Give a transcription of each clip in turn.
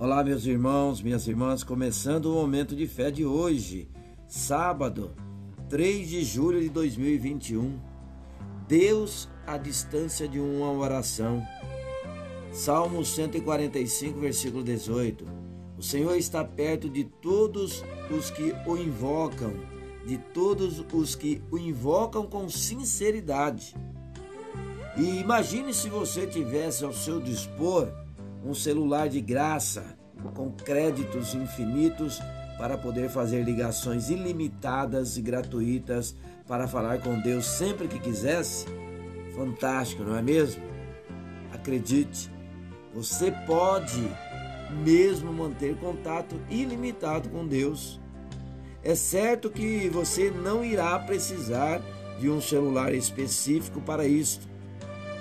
Olá, meus irmãos, minhas irmãs, começando o momento de fé de hoje, sábado, 3 de julho de 2021. Deus à distância de uma oração. Salmo 145, versículo 18. O Senhor está perto de todos os que o invocam, de todos os que o invocam com sinceridade. E imagine se você tivesse ao seu dispor um celular de graça com créditos infinitos para poder fazer ligações ilimitadas e gratuitas para falar com Deus sempre que quisesse? Fantástico, não é mesmo? Acredite, você pode mesmo manter contato ilimitado com Deus. É certo que você não irá precisar de um celular específico para isto,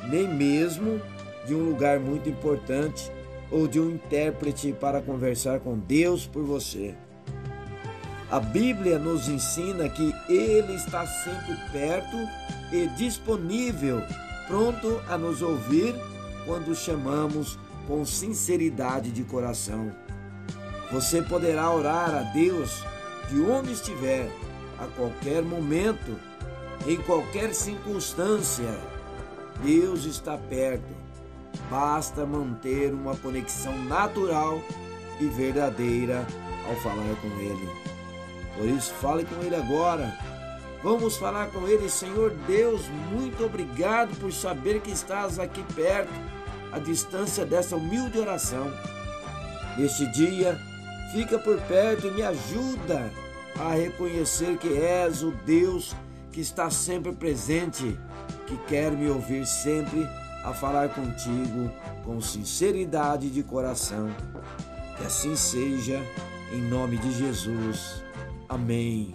nem mesmo de um lugar muito importante ou de um intérprete para conversar com Deus por você. A Bíblia nos ensina que Ele está sempre perto e disponível, pronto a nos ouvir quando chamamos com sinceridade de coração. Você poderá orar a Deus de onde estiver, a qualquer momento, em qualquer circunstância. Deus está perto Basta manter uma conexão natural e verdadeira ao falar com Ele. Por isso, fale com Ele agora. Vamos falar com Ele, Senhor Deus, muito obrigado por saber que estás aqui perto, à distância dessa humilde oração. Neste dia, fica por perto e me ajuda a reconhecer que és o Deus que está sempre presente, que quer me ouvir sempre a falar contigo com sinceridade de coração. Que assim seja, em nome de Jesus. Amém.